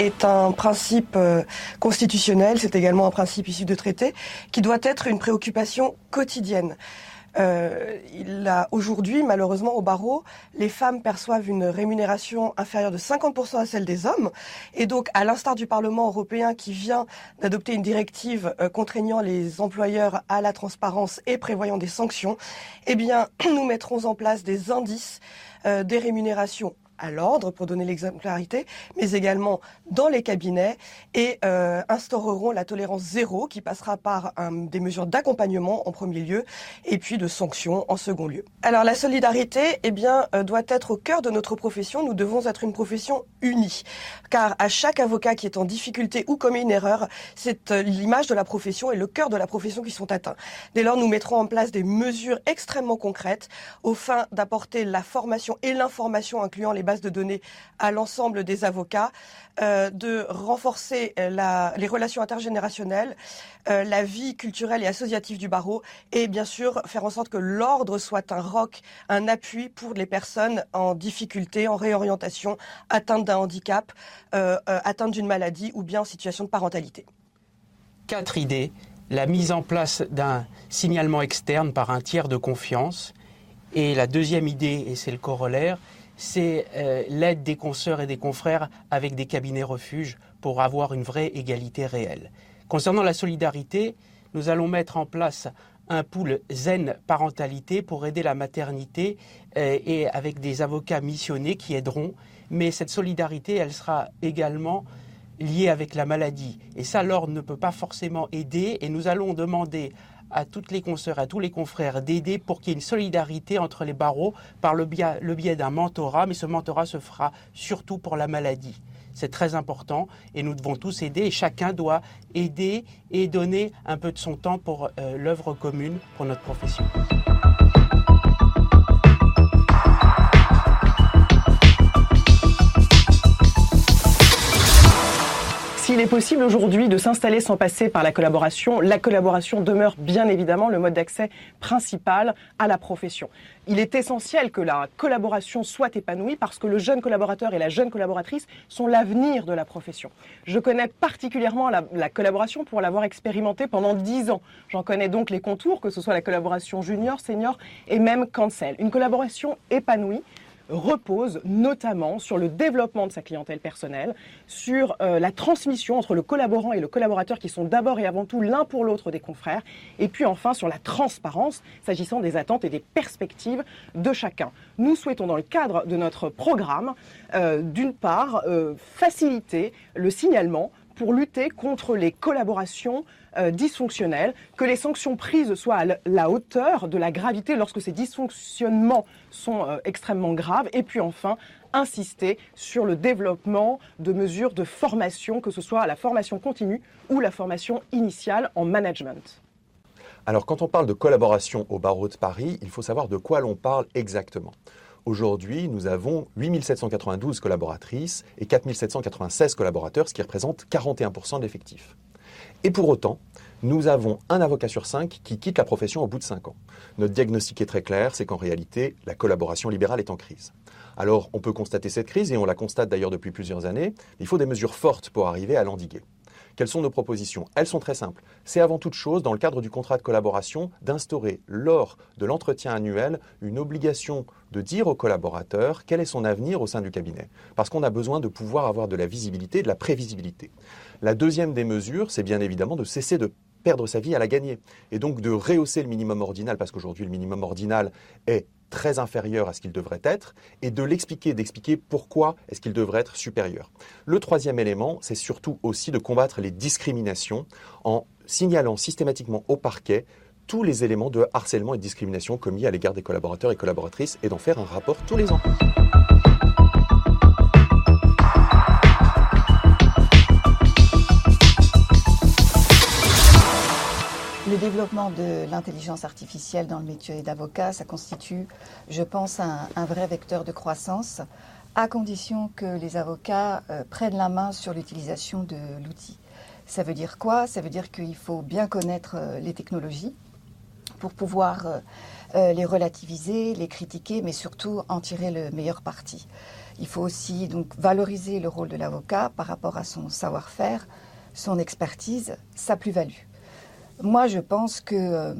est un principe euh, constitutionnel, c'est également un principe issu de traité, qui doit être une préoccupation quotidienne. Euh, aujourd'hui, malheureusement, au barreau, les femmes perçoivent une rémunération inférieure de 50% à celle des hommes. Et donc, à l'instar du Parlement européen qui vient d'adopter une directive euh, contraignant les employeurs à la transparence et prévoyant des sanctions, eh bien, nous mettrons en place des indices euh, des rémunérations à l'ordre pour donner l'exemplarité, mais également dans les cabinets et euh, instaureront la tolérance zéro qui passera par des mesures d'accompagnement en premier lieu et puis de sanctions en second lieu. Alors la solidarité, eh bien, euh, doit être au cœur de notre profession. Nous devons être une profession unie, car à chaque avocat qui est en difficulté ou commet une erreur, c'est euh, l'image de la profession et le cœur de la profession qui sont atteints. Dès lors, nous mettrons en place des mesures extrêmement concrètes au fin d'apporter la formation et l'information incluant les de données à l'ensemble des avocats, euh, de renforcer euh, les relations intergénérationnelles, euh, la vie culturelle et associative du barreau, et bien sûr faire en sorte que l'ordre soit un roc, un appui pour les personnes en difficulté, en réorientation, atteintes d'un handicap, atteintes d'une maladie ou bien en situation de parentalité. Quatre idées. La mise en place d'un signalement externe par un tiers de confiance. Et la deuxième idée, et c'est le corollaire, c'est euh, l'aide des consoeurs et des confrères avec des cabinets refuges pour avoir une vraie égalité réelle. Concernant la solidarité, nous allons mettre en place un pool zen parentalité pour aider la maternité euh, et avec des avocats missionnés qui aideront. Mais cette solidarité, elle sera également liée avec la maladie. Et ça, l'ordre ne peut pas forcément aider. Et nous allons demander à toutes les consoeurs, à tous les confrères d'aider pour qu'il y ait une solidarité entre les barreaux par le biais, d'un mentorat, mais ce mentorat se fera surtout pour la maladie. C'est très important et nous devons tous aider et chacun doit aider et donner un peu de son temps pour euh, l'œuvre commune, pour notre profession. S'il est possible aujourd'hui de s'installer sans passer par la collaboration, la collaboration demeure bien évidemment le mode d'accès principal à la profession. Il est essentiel que la collaboration soit épanouie parce que le jeune collaborateur et la jeune collaboratrice sont l'avenir de la profession. Je connais particulièrement la, la collaboration pour l'avoir expérimentée pendant dix ans. J'en connais donc les contours, que ce soit la collaboration junior, senior et même cancel. Une collaboration épanouie repose notamment sur le développement de sa clientèle personnelle, sur euh, la transmission entre le collaborant et le collaborateur qui sont d'abord et avant tout l'un pour l'autre des confrères, et puis enfin sur la transparence s'agissant des attentes et des perspectives de chacun. Nous souhaitons dans le cadre de notre programme, euh, d'une part, euh, faciliter le signalement pour lutter contre les collaborations euh, dysfonctionnelles, que les sanctions prises soient à la hauteur de la gravité lorsque ces dysfonctionnements sont euh, extrêmement graves, et puis enfin insister sur le développement de mesures de formation, que ce soit la formation continue ou la formation initiale en management. Alors quand on parle de collaboration au barreau de Paris, il faut savoir de quoi l'on parle exactement. Aujourd'hui, nous avons 8792 collaboratrices et 4796 collaborateurs, ce qui représente 41% de l'effectif. Et pour autant, nous avons un avocat sur cinq qui quitte la profession au bout de cinq ans. Notre diagnostic est très clair, c'est qu'en réalité, la collaboration libérale est en crise. Alors, on peut constater cette crise, et on la constate d'ailleurs depuis plusieurs années, il faut des mesures fortes pour arriver à l'endiguer. Quelles sont nos propositions? Elles sont très simples. C'est avant toute chose, dans le cadre du contrat de collaboration, d'instaurer lors de l'entretien annuel une obligation de dire au collaborateur quel est son avenir au sein du cabinet. Parce qu'on a besoin de pouvoir avoir de la visibilité, de la prévisibilité. La deuxième des mesures, c'est bien évidemment de cesser de perdre sa vie à la gagner. Et donc de rehausser le minimum ordinal, parce qu'aujourd'hui le minimum ordinal est très inférieur à ce qu'il devrait être, et de l'expliquer, d'expliquer pourquoi est-ce qu'il devrait être supérieur. Le troisième élément, c'est surtout aussi de combattre les discriminations en signalant systématiquement au parquet tous les éléments de harcèlement et de discrimination commis à l'égard des collaborateurs et collaboratrices et d'en faire un rapport tous les ans. Développement de l'intelligence artificielle dans le métier d'avocat, ça constitue, je pense, un, vrai vecteur de croissance, à condition que les avocats euh, prennent la main sur l'utilisation de l'outil. Ça veut dire quoi? Ça veut dire qu'il faut bien connaître euh, les technologies pour pouvoir euh, les relativiser, les critiquer, mais surtout en tirer le meilleur parti. Il faut aussi donc valoriser le rôle de l'avocat par rapport à son savoir-faire, son expertise, sa plus-value. Moi, je pense que euh,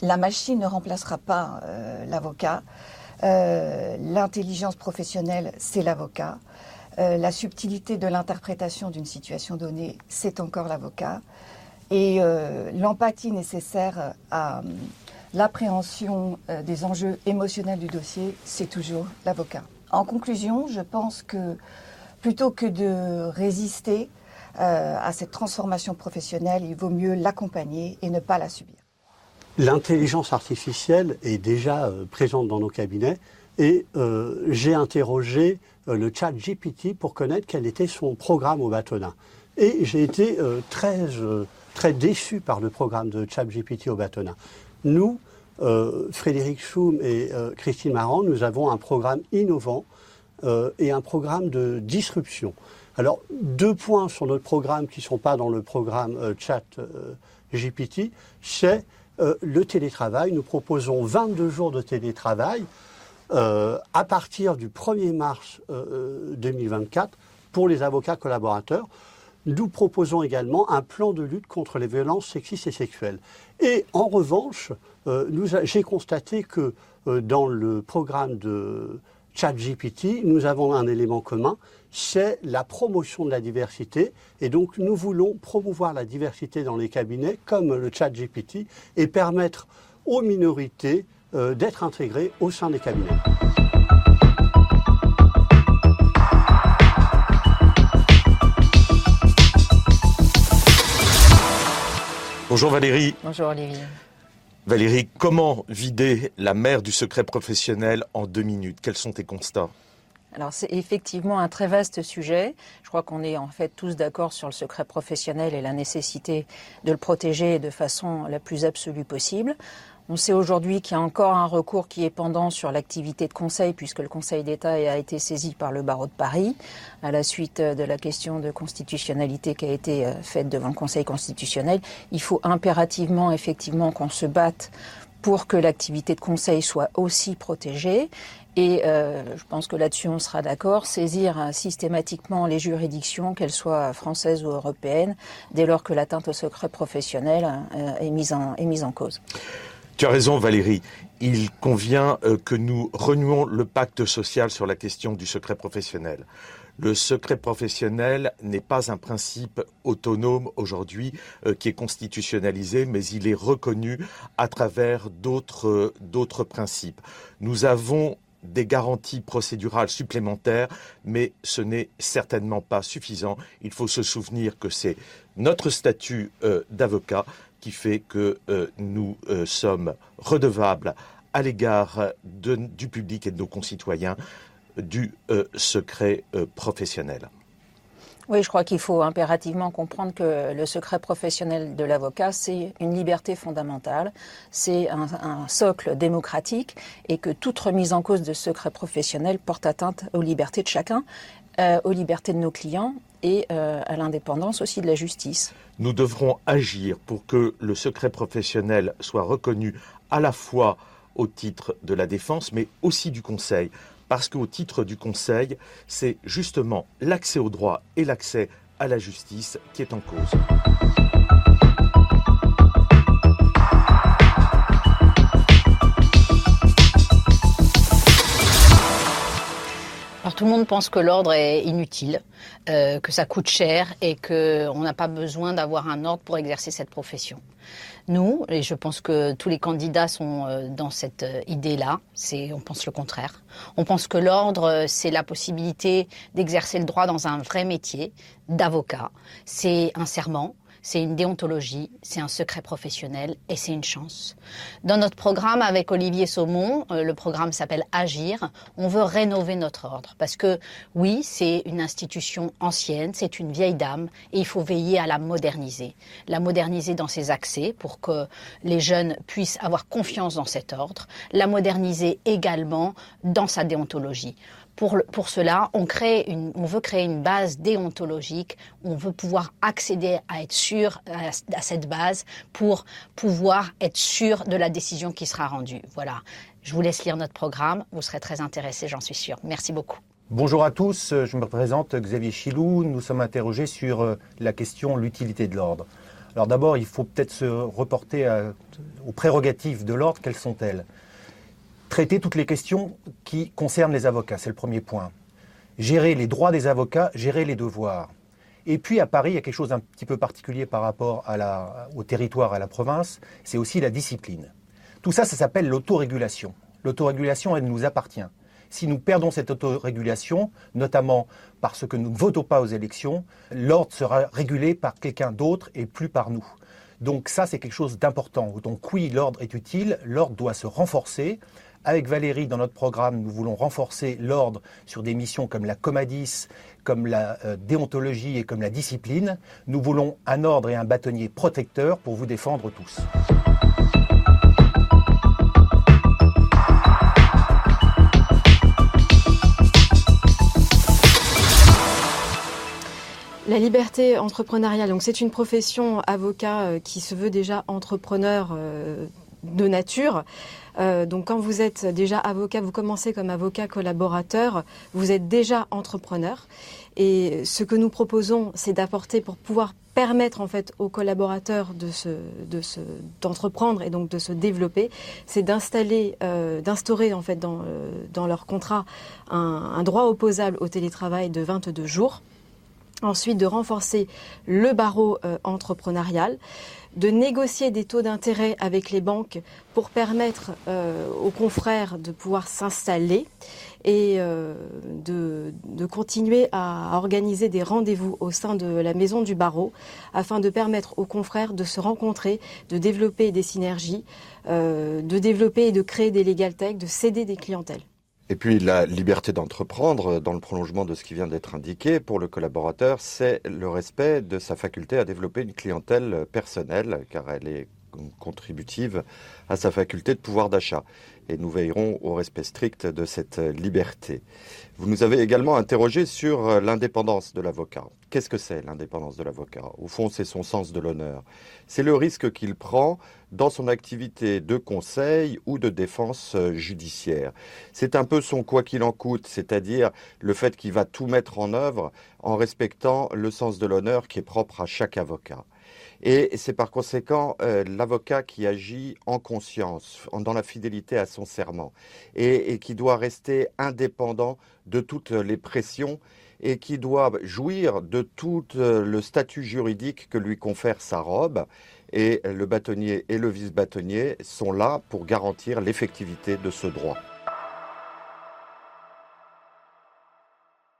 la machine ne remplacera pas euh, l'avocat. Euh, l'intelligence professionnelle, c'est l'avocat. la subtilité de l'interprétation d'une situation donnée, c'est encore l'avocat. Et l'empathie nécessaire à l'appréhension des enjeux émotionnels du dossier, c'est toujours l'avocat. En conclusion, je pense que plutôt que de résister euh, à cette transformation professionnelle, il vaut mieux l'accompagner et ne pas la subir. L'intelligence artificielle est déjà euh, présente dans nos cabinets et euh, j'ai interrogé le chat GPT pour connaître quel était son programme au bâtonnin. Et j'ai été très, très déçu par le programme de chat GPT au bâtonnin. Nous, Frédéric Schum et Christine Marant, nous avons un programme innovant euh, et un programme de disruption. Alors, deux points sur notre programme qui ne sont pas dans le programme chat GPT, c'est le télétravail. Nous proposons 22 jours de télétravail à partir du 1er mars 2024 pour les avocats collaborateurs. Nous proposons également un plan de lutte contre les violences sexistes et sexuelles. Et en revanche, euh, j'ai constaté que euh, dans le programme de ChatGPT, nous avons un élément commun, c'est la promotion de la diversité. Et donc, nous voulons promouvoir la diversité dans les cabinets, comme le ChatGPT, et permettre aux minorités euh, d'être intégrées au sein des cabinets. Bonjour Valérie. Bonjour Olivier. Valérie, comment vider la mer du secret professionnel en deux minutes? Quels sont tes constats? Alors c'est effectivement un très vaste sujet. Je crois qu'on est en fait tous d'accord sur le secret professionnel et la nécessité de le protéger de façon la plus absolue possible. On sait aujourd'hui qu'il y a encore un recours qui est pendant sur l'activité de conseil, puisque le Conseil d'État a été saisi par le barreau de Paris, à la suite de la question de constitutionnalité qui a été euh, faite devant le Conseil constitutionnel. Il faut impérativement, effectivement, qu'on se batte pour que l'activité de conseil soit aussi protégée. Et euh, je pense que là-dessus on sera d'accord, saisir euh, systématiquement les juridictions, qu'elles soient françaises ou européennes, dès lors que l'atteinte au secret professionnel est, mise en, est mise en cause. Tu as raison Valérie, il convient euh, que nous renouons le pacte social sur la question du secret professionnel. Le secret professionnel n'est pas un principe autonome aujourd'hui euh, qui est constitutionnalisé, mais il est reconnu à travers d'autres principes. Nous avons des garanties procédurales supplémentaires, mais ce n'est certainement pas suffisant. Il faut se souvenir que c'est notre statut euh, d'avocat qui fait que euh, nous euh, sommes redevables à l'égard du public et de nos concitoyens du euh, secret professionnel. Oui, je crois qu'il faut impérativement comprendre que le secret professionnel de l'avocat, c'est une liberté fondamentale, c'est un, un, socle démocratique et que toute remise en cause de secret professionnel porte atteinte aux libertés de chacun, aux libertés de nos clients et euh, à l'indépendance aussi de la justice. Nous devrons agir pour que le secret professionnel soit reconnu à la fois au titre de la défense, mais aussi du Conseil. Parce qu'au titre du Conseil, c'est justement l'accès au droit et l'accès à la justice qui est en cause. Tout le monde pense que l'ordre est inutile, euh, que ça coûte cher et qu'on n'a pas besoin d'avoir un ordre pour exercer cette profession. Nous, et je pense que tous les candidats sont euh, dans cette euh, idée-là, c'est, on pense le contraire. On pense que l'ordre, c'est la possibilité d'exercer le droit dans un vrai métier d'avocat. C'est un serment, c'est une déontologie, c'est un secret professionnel et c'est une chance. Dans notre programme avec Olivier Saumon, euh, le programme s'appelle Agir, on veut rénover notre ordre parce que oui, c'est une institution ancienne, c'est une vieille dame et il faut veiller à la moderniser. La moderniser dans ses accès pour que les jeunes puissent avoir confiance dans cet ordre, la moderniser également dans sa déontologie. Pour, cela, on, veut créer une base déontologique, on veut pouvoir accéder à être sûr à, cette base pour pouvoir être sûr de la décision qui sera rendue. Voilà. Je vous laisse lire notre programme, vous serez très intéressés, j'en suis sûre. Merci beaucoup. Bonjour à tous, je me présente Xavier Chilou. Nous sommes interrogés sur euh, la question l'utilité de l'ordre. Alors d'abord, il faut peut-être se reporter aux prérogatives de l'ordre. Quelles sont-elles? Traiter toutes les questions qui concernent les avocats, c'est le premier point. Gérer les droits des avocats, gérer les devoirs. Et puis à Paris, il y a quelque chose d'un petit peu particulier par rapport au territoire, à la province, c'est aussi la discipline. Tout ça, ça s'appelle l'autorégulation. L'autorégulation, elle nous appartient. Si nous perdons cette autorégulation, notamment parce que nous ne votons pas aux élections, l'ordre sera régulé par quelqu'un d'autre et plus par nous. Donc ça, c'est quelque chose d'important. Donc oui, l'ordre est utile, l'ordre doit se renforcer. Avec Valérie, dans notre programme, nous voulons renforcer l'ordre sur des missions comme la comadis, comme la euh, déontologie et comme la discipline. Nous voulons un ordre et un bâtonnier protecteur pour vous défendre tous. La liberté entrepreneuriale, donc c'est une profession avocat euh, qui se veut déjà entrepreneur euh, de nature. Euh, donc quand vous êtes déjà avocat, vous commencez comme avocat collaborateur, vous êtes déjà entrepreneur. Et ce que nous proposons, c'est d'apporter pour pouvoir permettre en fait aux collaborateurs de se, de se, d'entreprendre et donc de se développer, c'est d'installer, d'instaurer en fait dans, dans leur contrat un, un droit opposable au télétravail de 22 jours. Ensuite, de renforcer le barreau euh, entrepreneurial, de négocier des taux d'intérêt avec les banques pour permettre euh, aux confrères de pouvoir s'installer et euh, de, continuer à organiser des rendez-vous au sein de la maison du barreau afin de permettre aux confrères de se rencontrer, de développer des synergies, de développer et de créer des legal tech, de céder des clientèles. Et puis la liberté d'entreprendre, dans le prolongement de ce qui vient d'être indiqué, pour le collaborateur, c'est le respect de sa faculté à développer une clientèle personnelle, car elle est contributive à sa faculté de pouvoir d'achat. Et nous veillerons au respect strict de cette liberté. Vous nous avez également interrogé sur l'indépendance de l'avocat. Qu'est-ce que c'est l'indépendance de l'avocat? Au fond, c'est son sens de l'honneur. C'est le risque qu'il prend dans son activité de conseil ou de défense judiciaire. C'est un peu son quoi qu'il en coûte, c'est-à-dire le fait qu'il va tout mettre en œuvre en respectant le sens de l'honneur qui est propre à chaque avocat. Et c'est par conséquent euh, l'avocat qui agit en conscience, dans la fidélité à son serment, et, qui doit rester indépendant de toutes les pressions et qui doit jouir de tout euh, le statut juridique que lui confère sa robe. Et le bâtonnier et le vice-bâtonnier sont là pour garantir l'effectivité de ce droit.